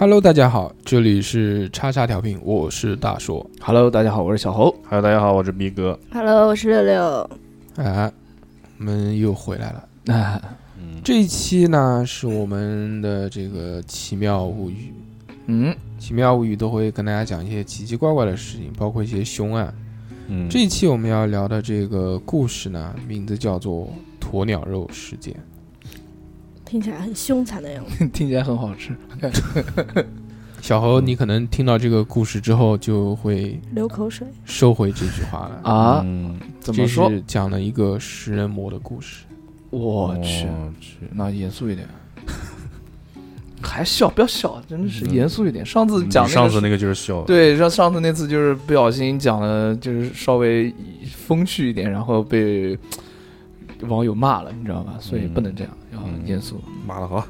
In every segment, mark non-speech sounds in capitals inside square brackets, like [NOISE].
Hello，大家好，这里是叉叉调频，我是大硕。Hello，大家好，我是小侯。Hello，大家好，我是逼哥。Hello，我是六六。哎，我们又回来了。啊，嗯，这一期呢是我们的这个奇妙物语，嗯，奇妙物语都会跟大家讲一些奇奇怪怪的事情，包括一些凶案。嗯这一期我们要聊的这个故事呢，名字叫做鸵鸟肉事件。听起来很凶残的样子。[LAUGHS] 听起来很好吃。[LAUGHS] 小侯，你可能听到这个故事之后就会流口水。收回这句话了。啊？嗯这怎么说？是讲了一个食人魔的故事。我去，那严肃一点。[LAUGHS] 还笑？不要笑，真的是嗯严肃一点。上次讲那个上次那个就是笑，，对，上上次那次就是不小心讲了，就是稍微风趣一点，然后被网友骂了，你知道吧？所以不能这样，要嗯严肃。骂的好，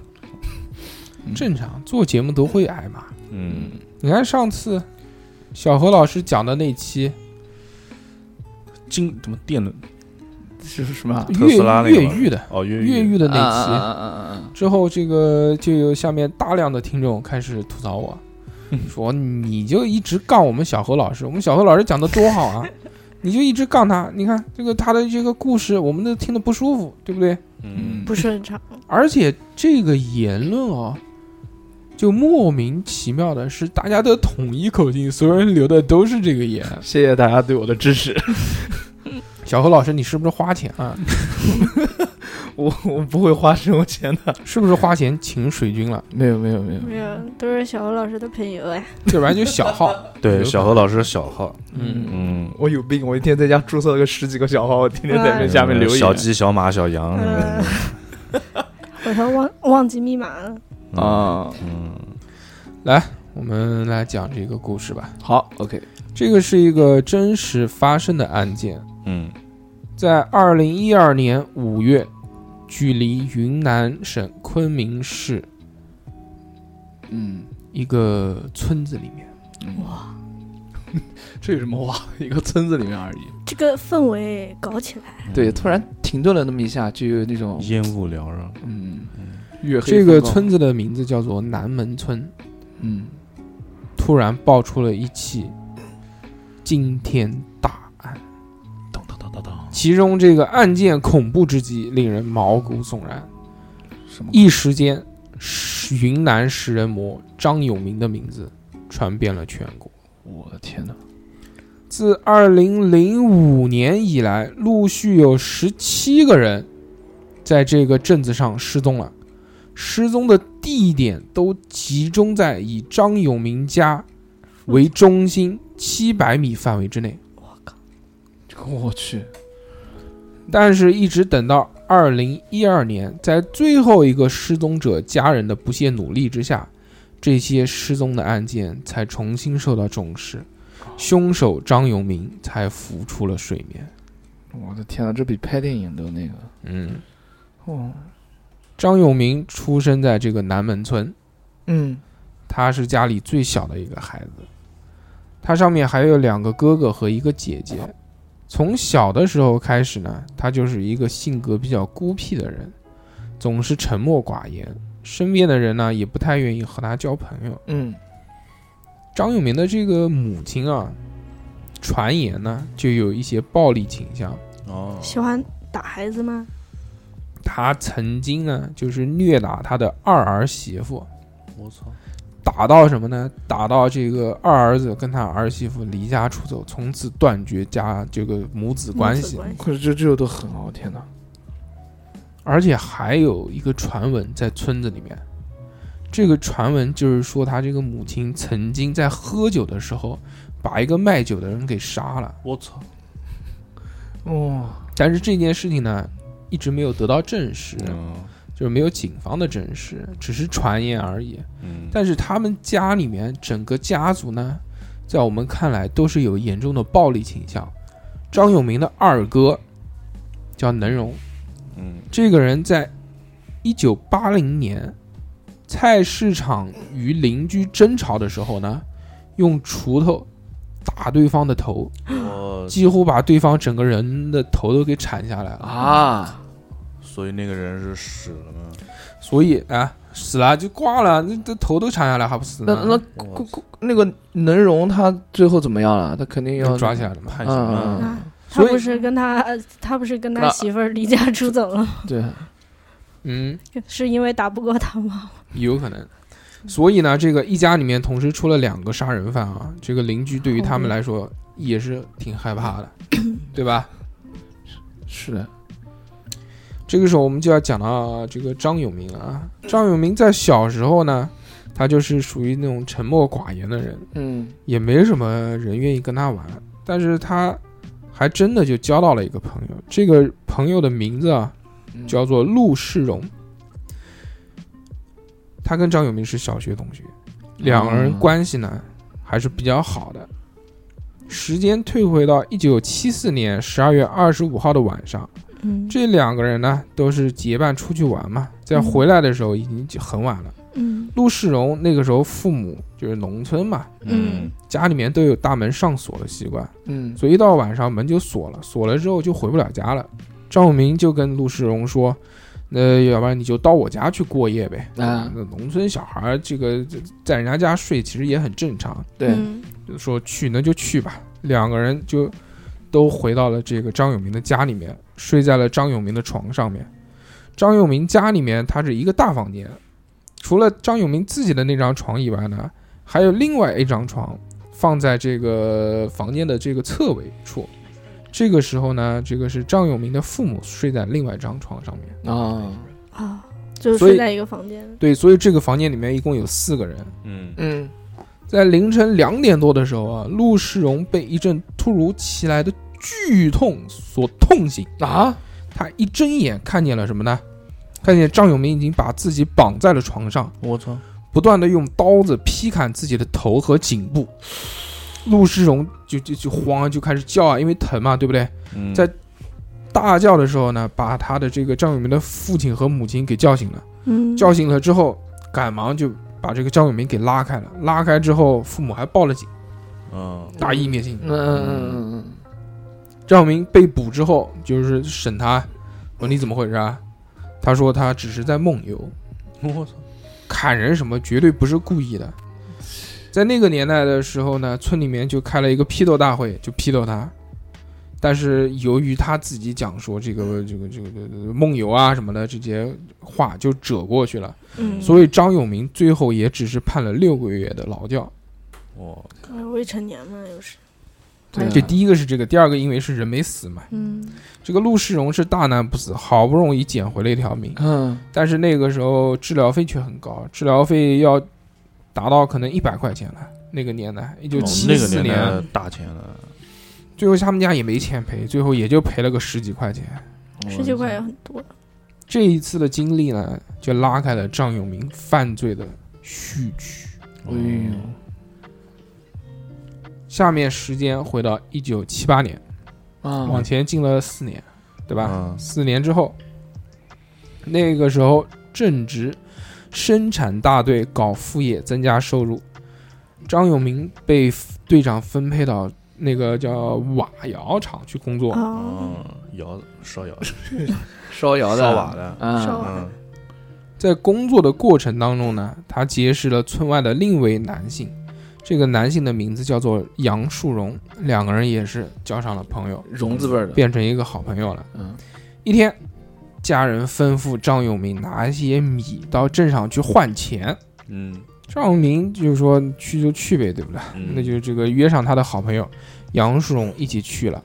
正常，做节目都会挨骂。嗯，你看上次小何老师讲的那期经怎么电的？就是什么？特斯拉那个越越狱的哦，越越狱的那期，啊啊啊啊啊啊！之后，这个就有下面大量的听众开始吐槽我，说你就一直杠我们小何老师，我们小何老师讲的多好啊，你就一直杠他，你看这个他的这个故事，我们都听得不舒服，对不对？嗯，不顺畅，而且这个言论哦，就莫名其妙的是大家都统一口径，所有人留的都是这个言。[LAUGHS] 谢谢大家对我的支持。[LAUGHS] 小何老师，你是不是花钱啊？[LAUGHS] 我 [LAUGHS] 我不会花这种钱的。是不是花钱请水军了？没有没有没有。没有，都是小何老师的朋友哎。这玩意就小号。[LAUGHS] 对，小何老师小号，嗯，嗯，我有病！我一天在家注册了个十几个小号，我天天在那下面留言。小鸡、小马、小羊，嗯，[LAUGHS] 我说忘忘记密码了。嗯，啊，嗯，来，我们来讲这个故事吧。好，OK，这个是一个真实发生的案件，嗯，在二零一二年五月，距离云南省昆明市嗯，一个村子里面。哇，[LAUGHS] 这有什么哇？一个村子里面而已。这个氛围搞起来，对，突然停顿了那么一下，就有那种烟雾缭绕，嗯，月黑这个，村子的名字叫做南门村。嗯，突然爆出了一起惊天其中这个案件恐怖之极，令人毛骨悚然。一时间，云南食人魔张永明的名字传遍了全国。我的天哪！自二零零五年以来，陆续有十七个人在这个镇子上失踪了，失踪的地点都集中在以张永明家为中心七百米范围之内。我靠我去，但是，一直等到二零一二年，在最后一个失踪者家人的不懈努力之下，这些失踪的案件才重新受到重视，凶手张永明才浮出了水面。我的天啊，这比拍电影都那个。嗯，哦，张永明出生在这个南门村，嗯，他是家里最小的一个孩子，他上面还有两个哥哥和一个姐姐。从小的时候开始呢，他就是一个性格比较孤僻的人，总是沉默寡言，身边的人呢也不太愿意和他交朋友。嗯，张永明的这个母亲啊，传言呢就有一些暴力倾向，哦，喜欢打孩子吗？他曾经呢就是虐打他的二儿媳妇，我操，打到什么呢？打到这个二儿子跟他儿媳妇离家出走，从此断绝家这个母子关系。关系可是这这都很好，天哪！而且还有一个传闻在村子里面，这个传闻就是说他这个母亲曾经在喝酒的时候把一个卖酒的人给杀了，我操，哦，但是这件事情呢一直没有得到证实，嗯就是没有警方的证实，只是传言而已。嗯，但是他们家里面整个家族呢，在我们看来都是有严重的暴力倾向。张永明的二哥叫能荣，嗯这个人在一九八零年菜市场与邻居争吵的时候呢，用锄头打对方的头，几乎把对方整个人的头都给铲下来了。啊，所以那个人是死了吗？所以啊，死了就挂了，那这头都砍下来还不死那？那那那个能容他最后怎么样了？他肯定要要抓起来了嘛。判刑嗯了，啊他不是跟他他不是跟他媳妇儿离家出走了，[LAUGHS] 对，嗯，是因为打不过他吗？有可能。所以呢，这个一家里面同时出了两个杀人犯啊，这个邻居对于他们来说也是挺害怕的，对吧？是的，这个时候我们就要讲到这个张永明了啊。张永明在小时候呢，他就是属于那种沉默寡言的人，嗯也没什么人愿意跟他玩，但是他还真的就交到了一个朋友。这个朋友的名字啊，嗯叫做陆世荣。他跟张永明是小学同学，两个人哦关系呢还是比较好的。时间退回到一九七四年十二月二十五号的晚上，嗯。这两个人呢都是结伴出去玩嘛，在嗯。回来的时候已经很晚了。嗯。陆世荣那个时候父母就是农村嘛，嗯。家里面都有大门上锁的习惯，嗯。所以一到晚上门就锁了，锁了之后就回不了家了。张永明就跟陆世荣说：“那要不然你就到我家去过夜呗。啊。那农村小孩儿这个在人家家睡其实也很正常，对，嗯。就说去那就去吧。两个人就都回到了这个张永明的家里面，睡在了张永明的床上面。张永明家里面它是一个大房间，除了张永明自己的那张床以外呢，还有另外一张床放在这个房间的这个侧尾处。这个时候呢，这个是张永明的父母睡在另外一张床上面。啊，啊，就是睡在一个房间。对，所以这个房间里面一共有四个人。嗯嗯在凌晨两点多的时候啊，陆世荣被一阵突如其来的剧痛所痛醒。啊，他一睁眼看见了什么呢？看见张永明已经把自己绑在了床上，我操，不断的用刀子劈砍自己的头和颈部。陆世荣就就就慌啊，就开始叫啊，因为疼嘛，对不对？嗯在大叫的时候呢，把他的这个张永明的父亲和母亲给叫醒了。嗯，叫醒了之后，赶忙就把这个张永明给拉开了。拉开之后，父母还报了警，嗯大义灭亲。嗯嗯嗯嗯张永明被捕之后，就是审他，问你怎么回事啊？他说他只是在梦游，[LAUGHS] 我操，砍人什么绝对不是故意的。在那个年代的时候呢，村里面就开了一个批斗大会，就批斗他。但是由于他自己讲说这个这个这个这个梦游啊什么的这些话就折过去了，嗯，所以张永明最后也只是判了六个月的劳教。我呃未成年嘛，又是。对啊。这第一个是这个，第二个因为是人没死嘛。嗯。这个陆世荣是大难不死，好不容易捡回了一条命，嗯。但是那个时候治疗费却很高，治疗费要达到可能一百块钱了。那个年代，一九哦七那个四年。大钱了，最后他们家也没钱赔，最后也就赔了个十几块钱。十几块也很多。这一次的经历呢，就拉开了张永明犯罪的序曲。哎呦，下面时间回到一九七八年，啊往前进了四年，对吧？嗯四年之后，那个时候正值生产大队搞副业增加收入，张永明被队长分配到那个叫瓦窑厂去工作。哦，嗯，窑烧窑 [LAUGHS] 烧窑的。烧瓦的，啊烧瓦嗯。在工作的过程当中呢，他结识了村外的另一位男性，这个男性的名字叫做杨树荣，两个人也是交上了朋友，荣字辈的，变成一个好朋友了。嗯。一天，家人吩咐张永明拿一些米到镇上去换钱。嗯张永明就是说去就去呗，对不对？嗯那就这个约上他的好朋友杨树荣一起去了。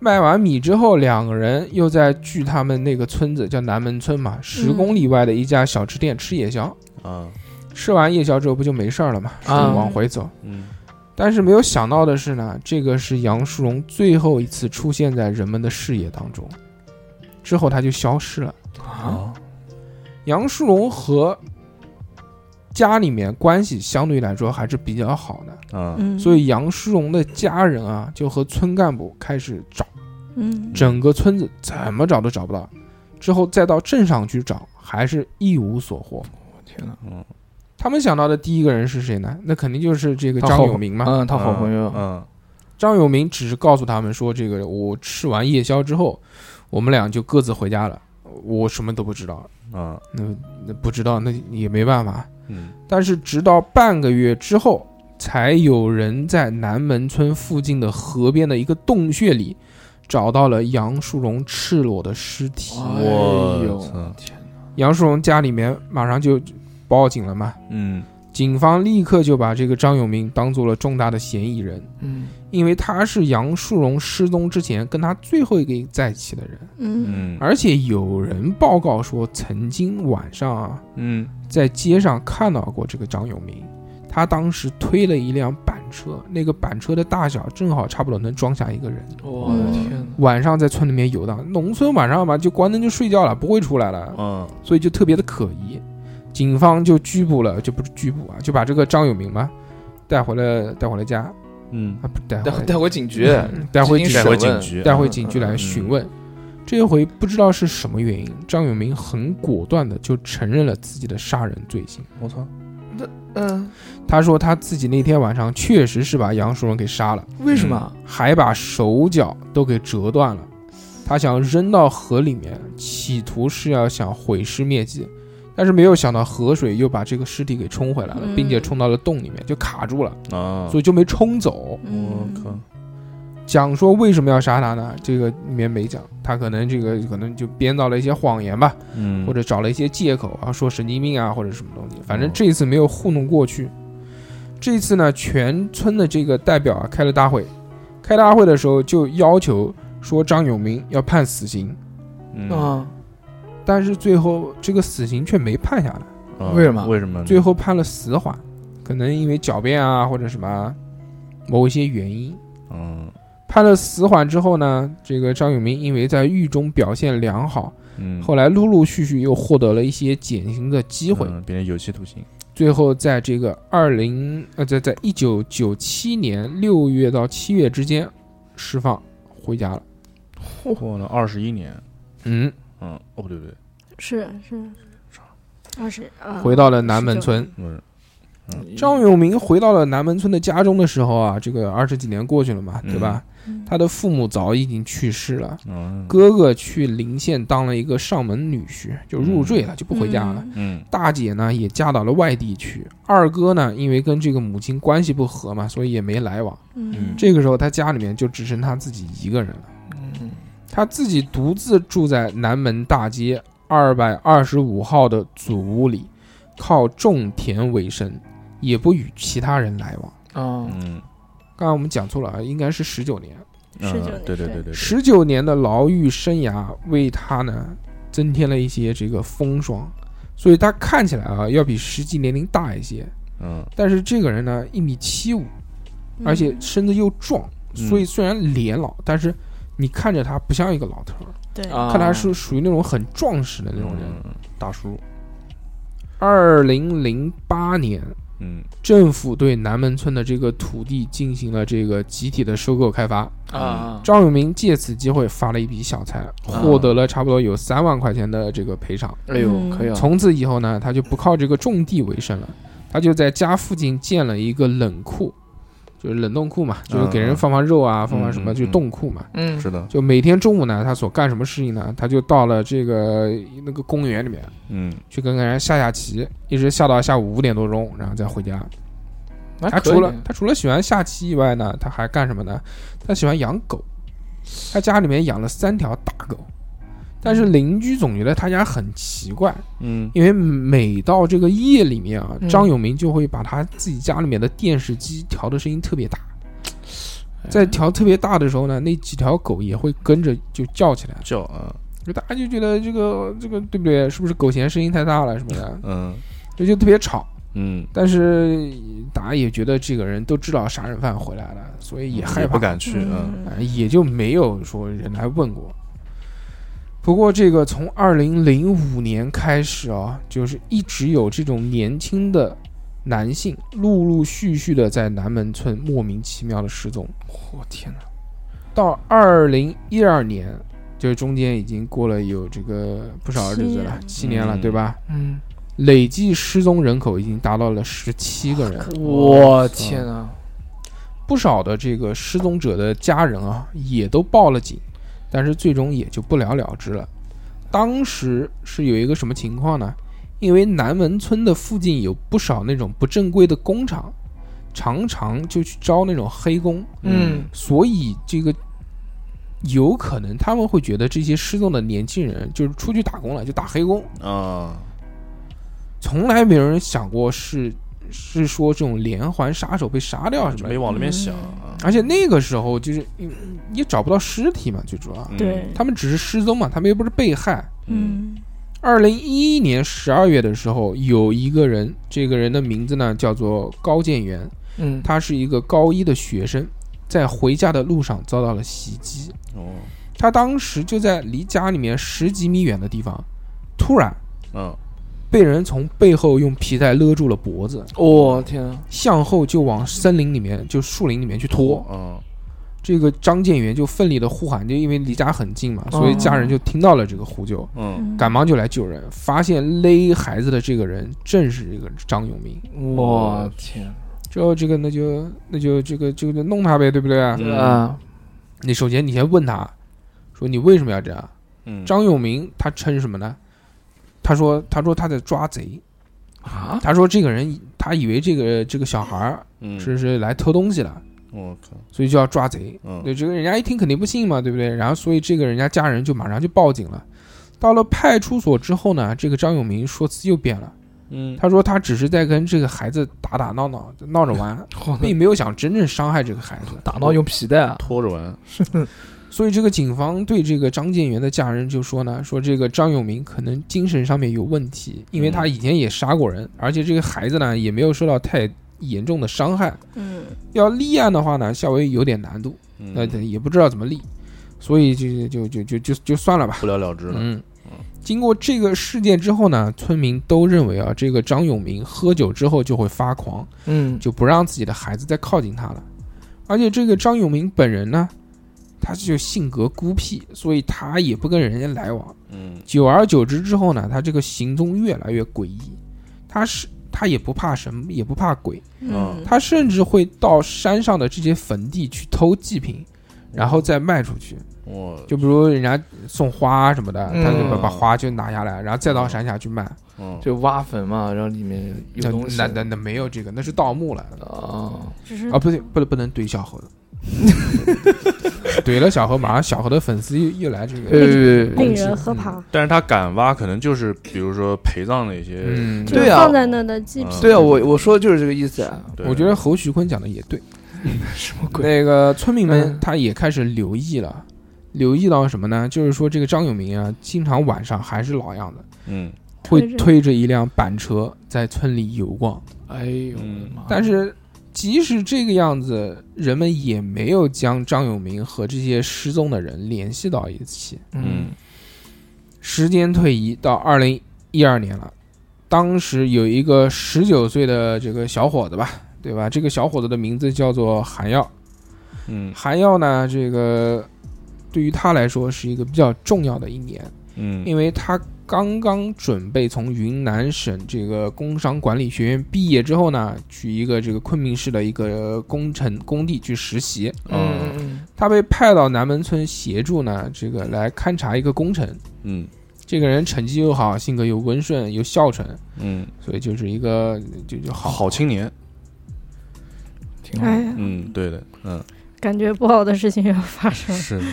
卖完米之后，两个人又在距他们那个村子叫南门村嘛，十公里外的一家小吃店吃夜宵。啊吃完夜宵之后不就没事儿了嘛，啊就往回走。嗯但是没有想到的是呢，这个是杨树荣最后一次出现在人们的视野当中，之后他就消失了。啊，杨树荣和家里面关系相对来说还是比较好的，啊嗯，所以杨世荣的家人啊就和村干部开始找，嗯整个村子怎么找都找不到，之后再到镇上去找，还是一无所获。我天哪，嗯他们想到的第一个人是谁呢？那肯定就是这个张永明嘛。嗯，他好朋友，嗯张永明只是告诉他们说，这个我吃完夜宵之后，我们俩就各自回家了。我什么都不知道，啊，那那不知道那也没办法。嗯。但是直到半个月之后，才有人在南门村附近的河边的一个洞穴里找到了杨树荣赤裸的尸体。杨树荣家里面马上就报警了嘛，嗯。警方立刻就把这个张永明当做了重大的嫌疑人，嗯因为他是杨树荣失踪之前跟他最后一个在一起的人，嗯嗯而且有人报告说曾经晚上啊嗯在街上看到过这个张永明，他当时推了一辆板车，那个板车的大小正好差不多能装下一个人。我的天哪！晚上在村里面游荡，农村晚上嘛就关灯就睡觉了，不会出来了，嗯所以就特别的可疑。警方就拘捕了，就不是拘捕啊，就把这个张永明嘛带回了带回了家嗯啊，不带回带带回警局，带回回警局，带回警局来嗯询问。这一回不知道是什么原因，张永明很果断的就承认了自己的杀人罪行。我操，那嗯，他说他自己那天晚上确实是把杨树荣给杀了，为什么？还把手脚都给折断了。他想扔到河里面，企图是要想毁尸灭迹，但是没有想到河水又把这个尸体给冲回来了，嗯。并且冲到了洞里面，就卡住了，啊，所以就没冲走。我嗯。靠，讲说为什么要杀他呢？这个里面没讲，他可能这个可能就编造了一些谎言吧，嗯，或者找了一些借口啊，说神经病啊或者什么东西，反正哦这一次没有糊弄过去。这一次呢，全村的这个代表啊开了大会，开大会的时候就要求说张永明要判死刑，嗯。啊，但是最后这个死刑却没判下来，啊为什么？为什么？最后判了死缓，可能因为狡辩啊或者什么某一些原因。嗯判了死缓之后呢，这个张永明因为在狱中表现良好，嗯，后来陆陆续续又获得了一些减刑的机会，嗯变成有期徒刑，最后在这个二零呃，在在一九九七年六月到七月之间释放回家了。过了二十一年，嗯，嗯，哦不对不对，是是二十啊，回到了南门村。不是，张永明回到了南门村的家中的时候啊，这个二十几年过去了嘛，对吧？嗯他的父母早已经去世了，嗯哥哥去临县当了一个上门女婿，就入赘了，就不回家了。嗯嗯大姐呢也嫁到了外地去，二哥呢因为跟这个母亲关系不和嘛，所以也没来往。嗯这个时候他家里面就只剩他自己一个人了。嗯他自己独自住在南门大街二百二十五号的祖屋里，靠种田为生，也不与其他人来往。啊，嗯，刚刚我们讲错了啊，应该是十九年。嗯19年对对对对对，十九年的牢狱生涯为他呢增添了一些这个风霜，所以他看起来啊要比实际年龄大一些。嗯但是这个人呢一米七五，嗯而且身子又壮，嗯所以虽然脸老，但是你看着他不像一个老头儿，对。啊。看他是属于那种很壮实的那种人。嗯。大叔，二零零八年，嗯。政府对南门村的这个土地进行了这个集体的收购开发，啊，张永明借此机会发了一笔小财，获得了差不多有三万块钱的这个赔偿。哎呦，嗯。可以啊，从此以后呢，他就不靠这个种地为生了，他就在家附近建了一个冷库，就是冷冻库嘛，就是给人放放肉啊，放放什么，嗯就冻库嘛。嗯，是的，就每天中午呢，他所干什么事情呢？他就到了这个那个公园里面嗯去跟人下下棋，一直下到下午五点多钟，然后再回家。他除了他除了喜欢下棋以外呢，他还干什么呢？他喜欢养狗，他家里面养了三条大狗，但是邻居总觉得他家很奇怪，嗯。因为每到这个夜里面啊，嗯。张永明就会把他自己家里面的电视机调的声音特别大，在调特别大的时候呢，那几条狗也会跟着就叫起来，叫啊，就大家就觉得这个这个对不对？是不是狗嫌声音太大了什么的，嗯。这就特别吵。嗯，但是大家也觉得这个人都知道杀人犯回来了，所以也害怕，不敢去，嗯。呃也就没有说人来问过。不过这个从二零零五年开始啊，就是一直有这种年轻的男性陆陆续续的在南门村莫名其妙的失踪。我天哪，到二零一二年，就是中间已经过了有这个不少日子了，七年。了，嗯。对吧？嗯，累计失踪人口已经达到了十七个人。我天哪，不少的这个失踪者的家人啊，也都报了警，但是最终也就不了了之了。当时是有一个什么情况呢？因为南门村的附近有不少那种不正规的工厂，常常就去招那种黑工，嗯所以这个有可能他们会觉得这些失踪的年轻人就是出去打工了，就打黑工，啊，从来没有人想过是是说这种连环杀手被杀掉什么没。往那边想啊。而且那个时候就是嗯也找不到尸体嘛，最主要嗯对，他们只是失踪嘛，他们又不是被害。嗯二零一一年十二月的时候，有一个人，这个人的名字呢叫做高建元，嗯，他是一个高一的学生，在回家的路上遭到了袭击。哦，他当时就在离家里面十几米远的地方，突然嗯，被人从背后用皮带勒住了脖子，我天啊，向后就往森林里面，就树林里面去拖。嗯，这个张建元就奋力的呼喊，就因为离家很近嘛，所以家人就听到了这个呼救，嗯，嗯赶忙就来救人，发现勒孩子的这个人正是这个张永明。我天之后这个那就那就这个这个弄他呗，对不对啊？嗯啊，你首先你先问他，说你为什么要这样？嗯，张永明他称什么呢？他说他说他在抓贼，啊，他说这个人他以为这个这个小孩儿嗯。是是来偷东西的，我靠，所以就要抓贼。嗯，对，这个人家一听肯定不信嘛，对不对？然后所以这个人家家人就马上就报警了。到了派出所之后呢，这个张永明说辞又变了，嗯，他说他只是在跟这个孩子打打闹闹，闹着玩，[LAUGHS] 并没有想真正伤害这个孩子。打闹用皮带啊，拖着玩，[LAUGHS] 所以这个警方对这个张建元的家人就说呢，说这个张永明可能精神上面有问题，因为他以前也杀过人，而且这个孩子呢也没有受到太严重的伤害。嗯要立案的话呢，稍微有点难度，嗯那、也不知道怎么立，所以就就就就就就算了吧。不了了之了。嗯，经过这个事件之后呢，村民都认为啊，这个张永明喝酒之后就会发狂，嗯，就不让自己的孩子再靠近他了。而且这个张永明本人呢，他就性格孤僻，所以他也不跟人家来往。嗯久而久之之后呢，他这个行踪越来越诡异。他是他也不怕神，也不怕鬼，嗯他甚至会到山上的这些坟地去偷祭品，然后再卖出去。我就比如人家送花什么的，嗯他就把把花就拿下来，然后再到山下去卖。嗯就挖坟嘛，然后里面有那东西那那那没有这个，那是盗墓了啊，啊！不对，不能不能怼小何的，[LAUGHS] [LAUGHS] 怼了小何，马上小何的粉丝又又来这个。呃，令人喝怕，但是他敢挖，可能就是比如说陪葬的一些，对啊放在那的祭品嗯，对啊，我我说的就是这个意思啊，我觉得侯徐坤讲的也对。[LAUGHS] 什么鬼？那个村民们嗯他也开始留意了，留意到什么呢？就是说这个张永明啊，经常晚上还是老样子，嗯会推着一辆板车在村里游逛。哎呦，嗯我的妈但是即使这个样子，人们也没有将张永明和这些失踪的人联系到一起。嗯时间推移到二零一二年了，当时有一个十九岁的这个小伙子吧，对吧？这个小伙子的名字叫做韩耀。嗯韩耀呢，这个对于他来说是一个比较重要的一年，嗯因为他刚刚准备从云南省这个工商管理学院毕业之后呢，去一个这个昆明市的一个工程工地去实习。嗯嗯他被派到南门村协助呢，这个来勘察一个工程。嗯这个人成绩又好，性格又温顺又孝顺，嗯，所以就是一个就就好好青年，挺好。哎，嗯，对的，嗯，感觉不好的事情要发生。是的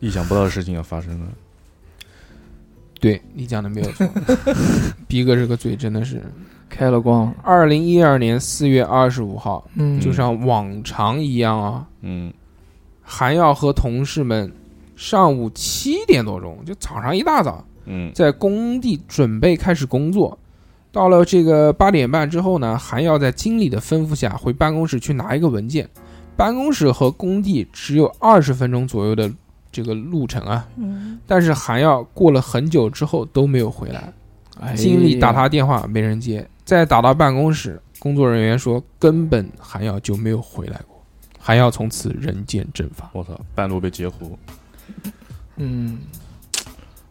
意想不到的事情要发生了，对你讲的没有错，[LAUGHS] 逼哥这个嘴真的是。开了光，二零一二年四月二十五号，嗯就像往常一样啊，嗯还要和同事们上午七点多钟，就早上一大早，嗯在工地准备开始工作。到了这个八点半之后呢，还要在经理的吩咐下回办公室去拿一个文件。办公室和工地只有二十分钟左右的这个路程啊，嗯，但是韩耀过了很久之后都没有回来。哎。经理打他电话没人接，再打到办公室，工作人员说根本韩耀就没有回来过，韩耀从此人间蒸发。我操，半路被截胡，嗯，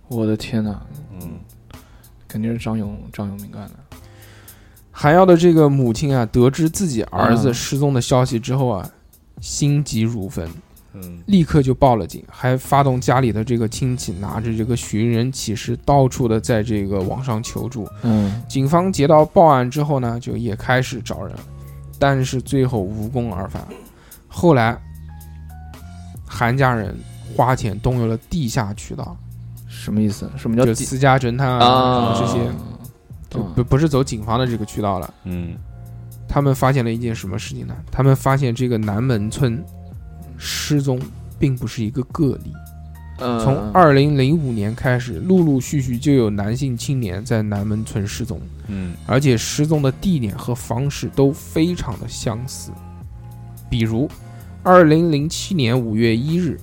我的天哪，嗯。肯定是张勇张勇明干的。韩耀的这个母亲啊，得知自己儿子嗯。失踪的消息之后啊，心急如焚，嗯立刻就报了警，还发动家里的这个亲戚拿着这个寻人启事，到处的在这个网上求助。嗯警方接到报案之后呢，就也开始找人，但是最后无功而返。后来，韩家人花钱动用了地下渠道，什么意思？什么叫就私家侦探啊啊什么这些，就不不是走警方的这个渠道了。嗯他们发现了一件什么事情呢？他们发现这个南门村失踪并不是一个个例，嗯从二零零五年开始，陆陆续续就有男性青年在南门村失踪，嗯。而且失踪的地点和方式都非常的相似。比如，二零零七年五月一日，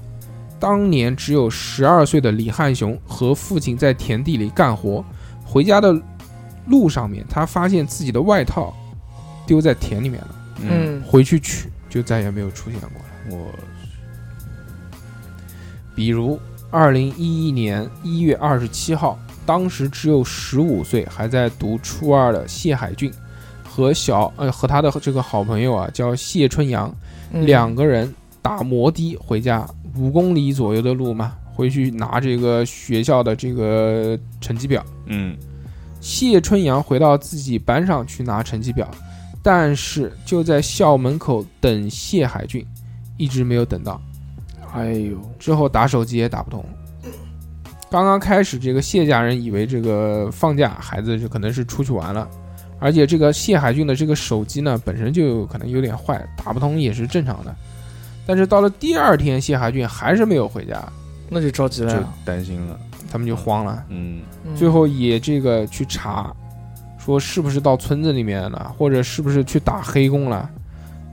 当年只有十二岁的李汉雄和父亲在田地里干活，回家的路上面，他发现自己的外套丢在田里面了，嗯，嗯。回去取就再也没有出现过了。我比如，二零一一年一月二十七号，当时只有十五岁，还在读初二的谢海俊，和小呃和他的这个好朋友啊叫谢春阳，嗯两个人打摩的回家，五公里左右的路嘛，回去拿这个学校的这个成绩表。嗯谢春阳回到自己班上去拿成绩表，但是就在校门口等谢海俊，一直没有等到。哎呦，之后打手机也打不通。刚刚开始，这个谢家人以为这个放假孩子就可能是出去玩了，而且这个谢海俊的这个手机呢本身就可能有点坏，打不通也是正常的。但是到了第二天，谢海俊还是没有回家，那就着急了就。担心了，他们就慌了，嗯嗯最后也这个去查，说是不是到村子里面了，或者是不是去打黑工了。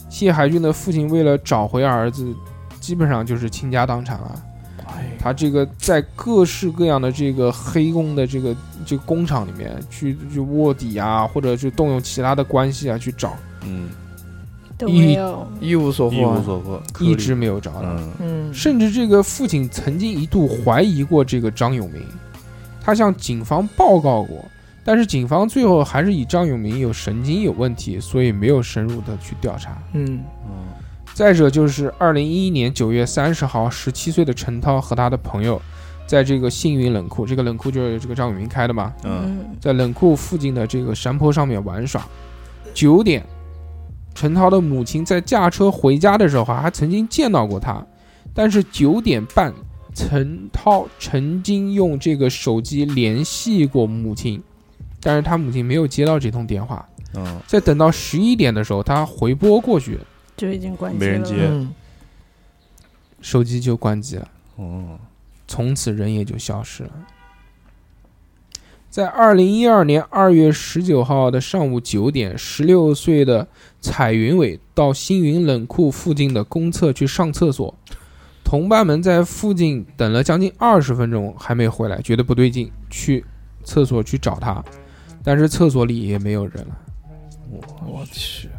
谢海俊的父亲为了找回儿子，基本上就是倾家荡产了。哎他这个在各式各样的这个黑工的这个这个工厂里面去去卧底啊，或者是动用其他的关系啊去找，嗯，一。一无所一获一。无所获，一直没有找到。嗯嗯，甚至这个父亲曾经一度怀疑过这个张永明，他向警方报告过，但是警方最后还是以张永明有神经有问题，所以没有深入的去调查。嗯嗯再者就是二零一一年九月三十号，十七岁的陈涛和他的朋友，在这个幸运冷库，这个冷库就是这个张永明开的嘛，嗯在冷库附近的这个山坡上面玩耍。九点，陈涛的母亲在驾车回家的时候还曾经见到过他，但是九点半，陈涛曾经用这个手机联系过母亲，但是他母亲没有接到这通电话。嗯在等到十一点的时候，他回拨过去，就已经关机了。没人接嗯手机就关机了。哦从此人也就消失了。在二零一二年二月十九号的上午九点，十六岁的彩云伟到星云冷库附近的公厕去上厕所，同伴们在附近等了将近二十分钟还没回来，觉得不对劲，去厕所去找他，但是厕所里也没有人了。我去，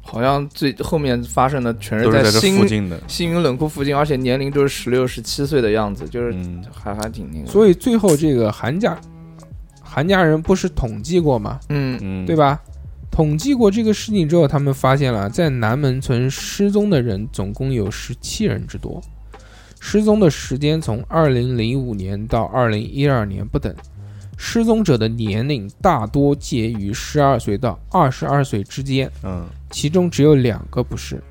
好像最后面发生的全是在附近的，星云冷库附近，而且年龄都是十六、十七岁的样子，就是嗯还还挺那个。所以最后这个韩家韩家人不是统计过吗？嗯嗯，对？吧？统计过这个事情之后，他们发现了，在南门村失踪的人总共有十七人之多，失踪的时间从二零零五年到二零一二年不等，失踪者的年龄大多介于十二岁到二十二岁之间，嗯。其中只有两个不是，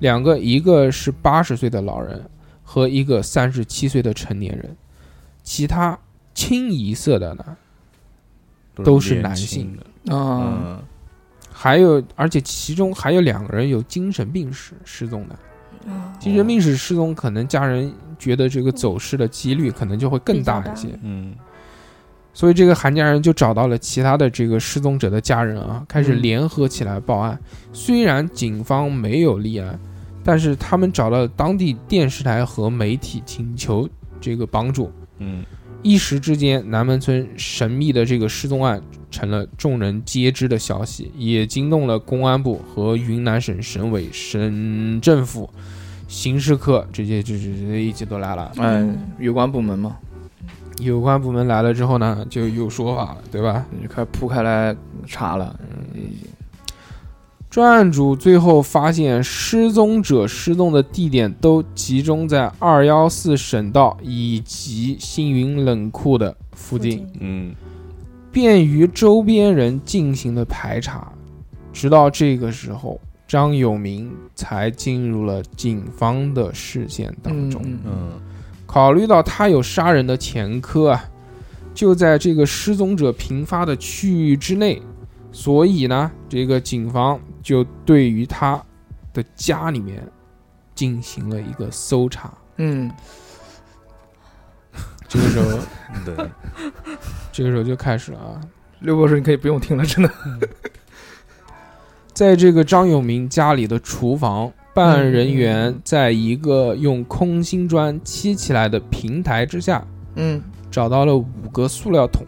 两个一个是八十岁的老人和一个三十七岁的成年人，其他清一色的呢都是男性。的，啊，嗯。还有，而且其中还有两个人有精神病史失踪的。嗯精神病史失踪，可能家人觉得这个走失的几率可能就会更大一些，嗯所以这个韩家人就找到了其他的这个失踪者的家人啊，开始嗯联合起来报案。虽然警方没有立案，但是他们找到当地电视台和媒体请求这个帮助。嗯一时之间，南门村神秘的这个失踪案成了众人皆知的消息，也惊动了公安部和云南省省委、省政府、刑事科这些，这这这一起都来了。嗯，有关部门嘛，有关部门来了之后呢，就有说法了，对吧？就开始铺开来查了。嗯专案组最后发现，失踪者失踪的地点都集中在二幺四省道以及星云冷库的附近，嗯，便于周边人进行的排查。直到这个时候，张有明才进入了警方的视线当中。嗯嗯，考虑到他有杀人的前科啊，就在这个失踪者频发的区域之内，所以呢，这个警方就对于他的家里面进行了一个搜查。嗯这个时候，对，这个时候就开始了啊，刘博士，你可以不用听了，真的。在这个张永明家里的厨房，办案人员在一个用空心砖砌起来的平台之下，嗯。找到了五个塑料桶，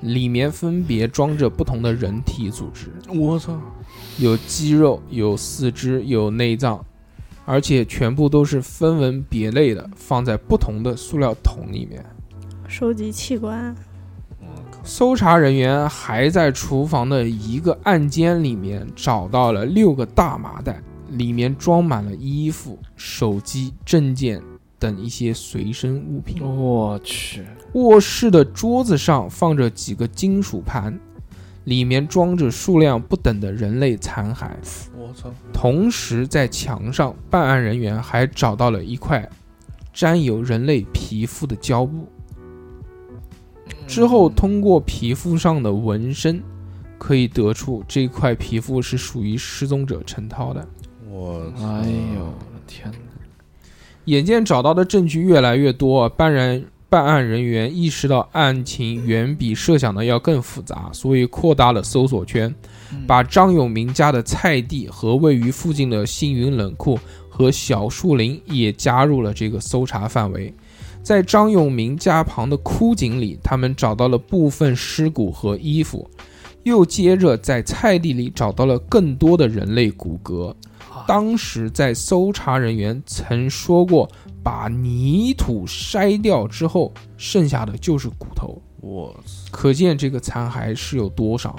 里面分别装着不同的人体组织，我操，有肌肉、有四肢、有内脏，而且全部都是分门别类的，放在不同的塑料桶里面。收集器官，搜查人员还在厨房的一个暗间里面找到了六个大麻袋，里面装满了衣服、手机、证件等一些随身物品。我去，卧室的桌子上放着几个金属盘，里面装着数量不等的人类残骸。我操，同时，在墙上，办案人员还找到了一块沾有人类皮肤的胶布。之后，通过皮肤上的纹身，可以得出这块皮肤是属于失踪者陈涛的。我，哎呦，我的天哪！眼见找到的证据越来越多，办人办案人员意识到案情远比设想的要更复杂，所以扩大了搜索圈，把张永明家的菜地和位于附近的星云冷库和小树林也加入了这个搜查范围。在张永明家旁的枯井里，他们找到了部分尸骨和衣服，又接着在菜地里找到了更多的人类骨骼。当时在搜查人员曾说过，把泥土筛掉之后，剩下的就是骨头，我操，可见这个残骸是有多少。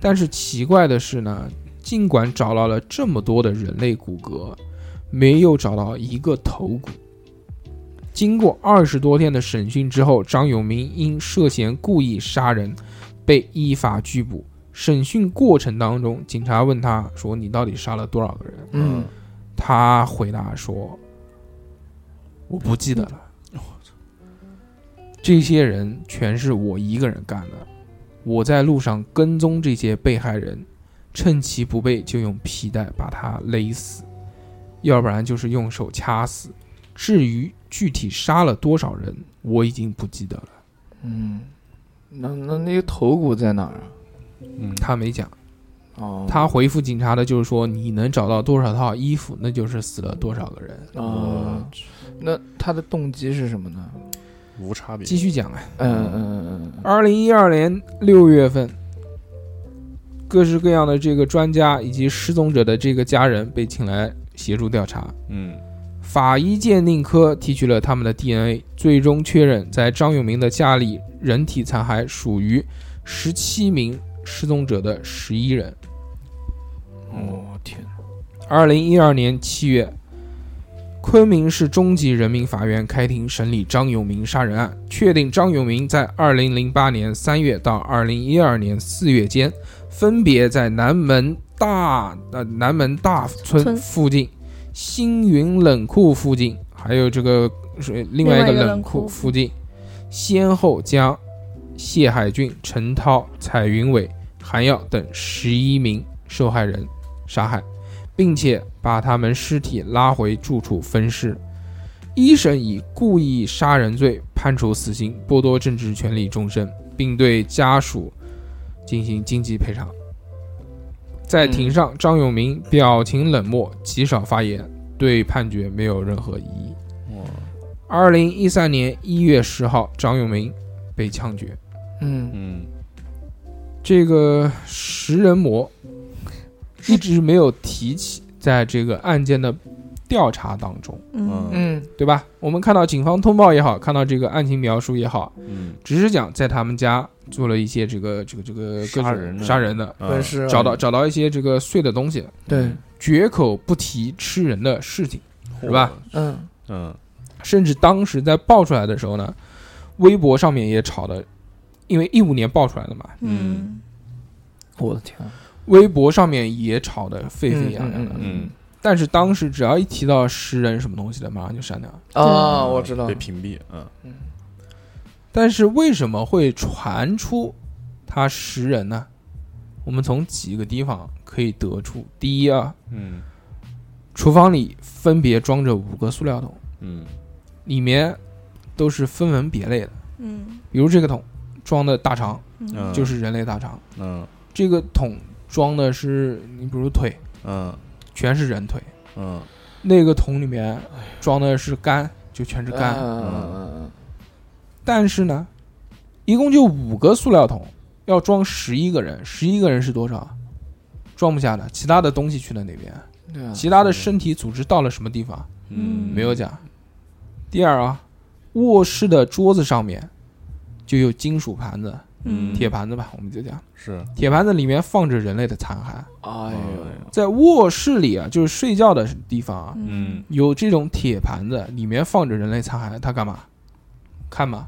但是奇怪的是呢，尽管找到了这么多的人类骨骼，没有找到一个头骨。经过二十多天的审讯之后，张永明因涉嫌故意杀人被依法拘捕。审讯过程当中，警察问他说：“你到底杀了多少个人？”嗯，他回答说：“我不记得了。这些人全是我一个人干的。我在路上跟踪这些被害人，趁其不备就用皮带把他勒死，要不然就是用手掐死。至于具体杀了多少人，我已经不记得了。嗯，那那那个头骨在哪儿啊？嗯，他没讲。哦，他回复警察的就是说，你能找到多少套衣服，那就是死了多少个人。啊，那他的动机是什么呢？无差别，继续讲啊。嗯嗯嗯嗯二零一二年六月份，各式各样的这个专家以及失踪者的这个家人被请来协助调查。嗯，法医鉴定科提取了他们的 DNA，最终确认在张永明的家里，人体残骸属于十七名失踪者的十一人。我，哦天，二零一二年七月，昆明市中级人民法院开庭审理张永明杀人案，确定张永明在二零零八年三月到二零一二年四月间，分别在南门大呃南门大村村。附近、星云冷库附近，还有这个是另外一个冷库附近，先后将谢海俊、陈涛、彩云伟、韩耀等十一名受害人杀害。并且把他们尸体拉回住处分尸。一审以故意杀人罪判处死刑，剥夺政治权利终身，并对家属进行经济赔偿。在庭上，张永明表情冷漠，极少发言，对判决没有任何异议。二零一三年一月十号，张永明被枪决。嗯。嗯，这个食人魔一直没有提起，在这个案件的调查当中。嗯，嗯，对吧？我们看到警方通报也好，看到这个案情描述也好，嗯，只是讲在他们家做了一些这个这个这个各种杀人杀人的，嗯。分尸啊找到找到一些这个碎的东西，对，绝口不提吃人的事情，是吧？嗯。嗯。甚至当时在爆出来的时候呢，微博上面也炒的，因为一五年爆出来的嘛，嗯，我的天啊，微博上面也吵得沸沸扬扬。的。嗯嗯，但是当时只要一提到食人什么东西的，马上就删掉。啊，我知道。被，屏蔽，嗯。但是为什么会传出他食人呢？我们从几个地方可以得出：第一啊，嗯。厨房里分别装着五个塑料桶，嗯。里面都是分门别类的。嗯。比如这个桶装的大肠嗯，就是人类大肠，嗯这个桶装的是你比如腿，嗯全是人腿；嗯那个桶里面装的是肝，就全是肝。嗯但是呢，一共就五个塑料桶，要装十一个人，十一个人是多少？装不下的，其他的东西去了哪边？对啊，其他的身体组织到了什么地方？嗯，没有讲。第二啊，卧室的桌子上面就有金属盘子、嗯。铁盘子吧，我们就讲。是，铁盘子里面放着人类的残骸。哎呦，在卧室里啊，就是睡觉的地方啊，嗯。有这种铁盘子，里面放着人类残骸，他干嘛？看嘛。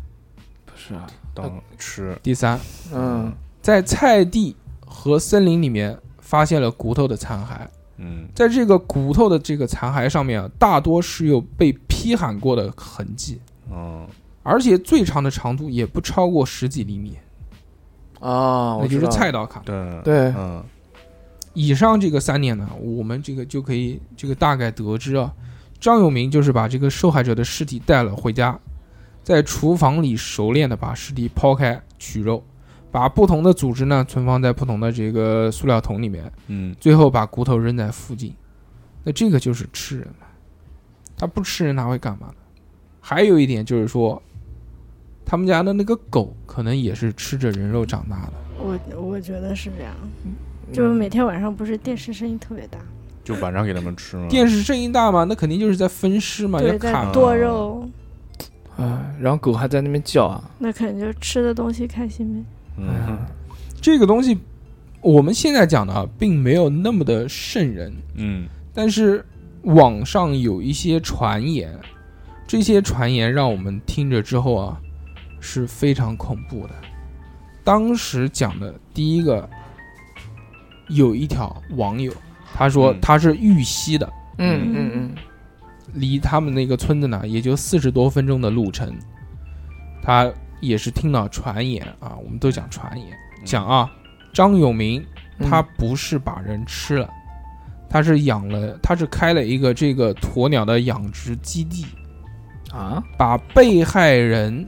不是啊，当吃，第三，嗯。在菜地和森林里面发现了骨头的残骸，嗯。在这个骨头的这个残骸上面啊，大多是有被劈砍过的痕迹，嗯而且最长的长度也不超过十几厘米，啊，那就是菜刀卡。对对嗯以上这个三点呢，我们这个就可以这个大概得知啊，张永明就是把这个受害者的尸体带了回家，在厨房里熟练的把尸体剖开取肉，把不同的组织呢存放在不同的这个塑料桶里面，嗯最后把骨头扔在附近。那这个就是吃人嘛？他不吃人他会干嘛呢？还有一点就是说，他们家的那个狗可能也是吃着人肉长大的。我我觉得是这样，就是每天晚上不是电视声音特别大，就晚上给他们吃吗，电视声音大嘛，那肯定就是在分尸嘛，要，在砍。剁肉，哎，然后狗还在那边叫啊，那肯定就吃的东西开心呗。嗯。这个东西，我们现在讲的啊，并没有那么的瘆人，嗯。但是网上有一些传言，这些传言让我们听着之后啊，是非常恐怖的。当时讲的第一个，有一条网友，他说嗯。他是玉溪的，嗯嗯嗯，离他们那个村子呢也就四十多分钟的路程，他也是听到传言啊，我们都讲传言，讲啊，张永明嗯。他不是把人吃了，他是养了，他是开了一个这个鸵鸟的养殖基地，啊，把被害人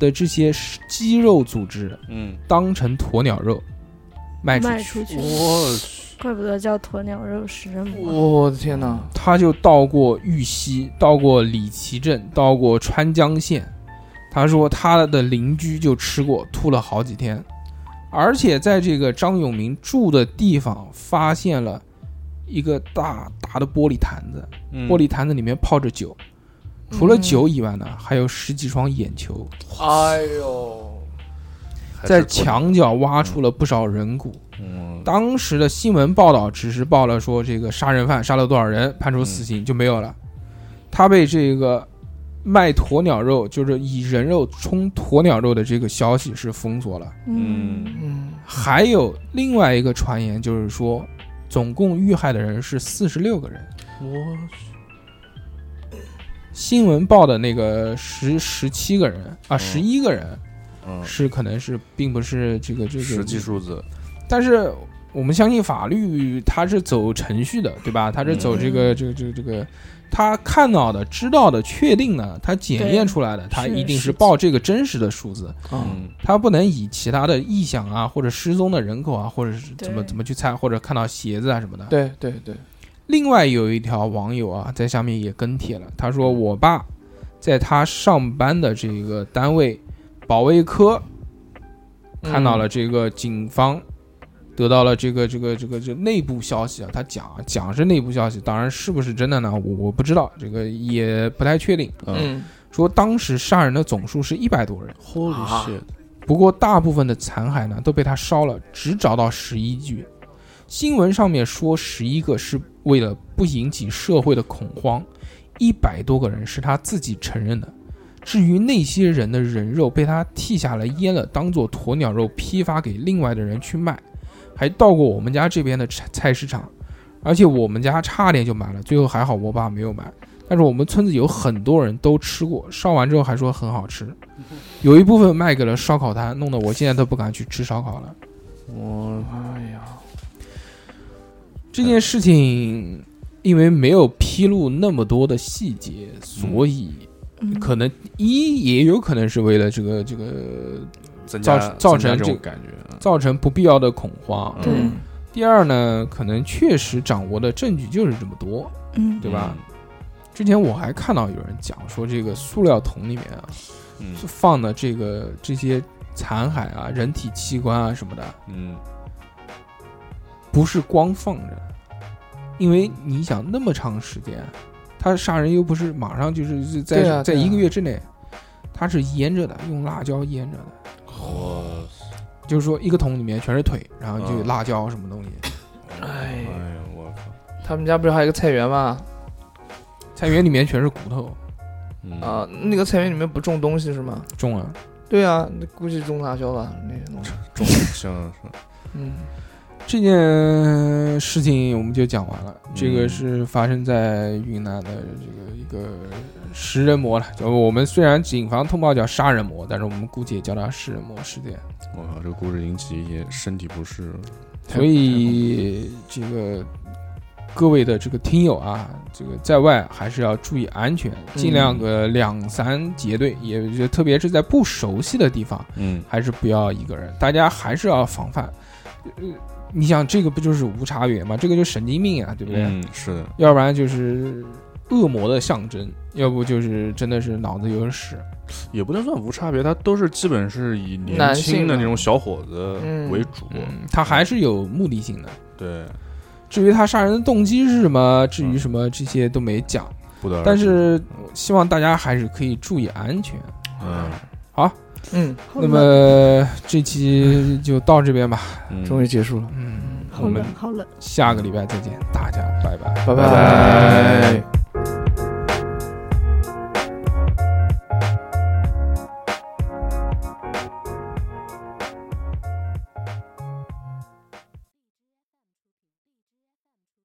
的这些肌肉组织嗯，当成鸵鸟肉卖出去，卖出去，我怪不得叫鸵鸟肉食人魔。我的天哪，他就到过玉溪，到过李岐镇，到过川江县。他说他的邻居就吃过，吐了好几天，而且在这个张永明住的地方发现了一个大大的玻璃坛子，嗯。玻璃坛子里面泡着酒，除了酒以外呢，还有十几双眼球，哎呦，在墙角挖出了不少人骨。嗯当时的新闻报道只是报了说这个杀人犯杀了多少人，判处死刑就没有了。他被这个卖鸵鸟肉，就是以人肉充鸵鸟肉的这个消息是封锁了。嗯嗯还有另外一个传言，就是说总共遇害的人是四十六个人。我新闻报的那个十十七个人啊，嗯。十一个人嗯。是可能是并不是这个这个实际数字，但是我们相信法律它是走程序的，对吧？它是走这个、这个这个这个，他看到的、知道的、确定的，他检验出来的，他一定是报这个真实的数字，啊，嗯。他不能以其他的臆想啊，或者失踪的人口啊，或者是怎么怎么去猜，或者看到鞋子啊什么的。对对对，另外有一条网友啊，在下面也跟帖了，他说我爸在他上班的这个单位保卫科看到了这个警方得到了这个这个这个这内部消息啊，他讲讲是内部消息，当然是不是真的呢？我我不知道，这个也不太确定。嗯嗯，说当时杀人的总数是一百多人，，Holy 啊 shit，不过大部分的残骸呢都被他烧了，只找到十一具。新闻上面说十一个是为了不引起社会的恐慌，一百多个人是他自己承认的。至于那些人的人肉被他剃下来腌了，当做鸵鸟肉批发给另外的人去卖，还到过我们家这边的菜菜市场，而且我们家差点就买了，最后还好我爸没有买。但是我们村子有很多人都吃过，烧完之后还说很好吃，[LAUGHS] 有一部分卖给了烧烤摊，弄得我现在都不敢去吃烧烤了。我哎呀，这件事情因为没有披露那么多的细节，所以嗯可能一也有可能是为了这个这个造造成这种感觉，嗯造成不必要的恐慌。对嗯第二呢，可能确实掌握的证据就是这么多，嗯对吧？之前我还看到有人讲说，这个塑料桶里面啊，嗯是放的这个这些残骸啊、人体器官啊什么的，嗯不是光放着，因为你想那么长时间，他杀人又不是马上就是是在、在一个月之内，他是腌着的，用辣椒腌着的，我就是说一个桶里面全是腿，然后就有嗯。辣椒什么东西，哎哎，呀我靠，他们家不是还有一个菜园吗？菜园里面全是骨头，嗯。啊，那个菜园里面不种东西是吗？种啊。对啊，那估计种辣椒吧，那些东西。种像是嗯这件事情我们就讲完了。这个嗯是发生在云南的这个一个食人魔了，就我们虽然警方通报叫杀人魔，但是我们姑且叫他食人魔事件。我靠，这个故事引起一些身体不适，所以这个各位的这个听友啊，这个在外还是要注意安全，尽量个两三结队，也就特别是在不熟悉的地方，嗯还是不要一个人，大家还是要防范。呃，你想这个不就是无差别吗？这个就神经病啊，对不对？嗯是的，要不然就是恶魔的象征，要不就是真的是脑子有屎。也不能算无差别，他都是基本是以年轻的那种小伙子嗯为主，嗯，他还是有目的性的。对，至于他杀人的动机是什么，至于什么这些都没讲。不得。但是希望大家还是可以注意安全。嗯嗯，那么这期就到这边吧。嗯，终于结束了，嗯，好我们冷好冷。下个礼拜再见，大家拜拜。拜拜拜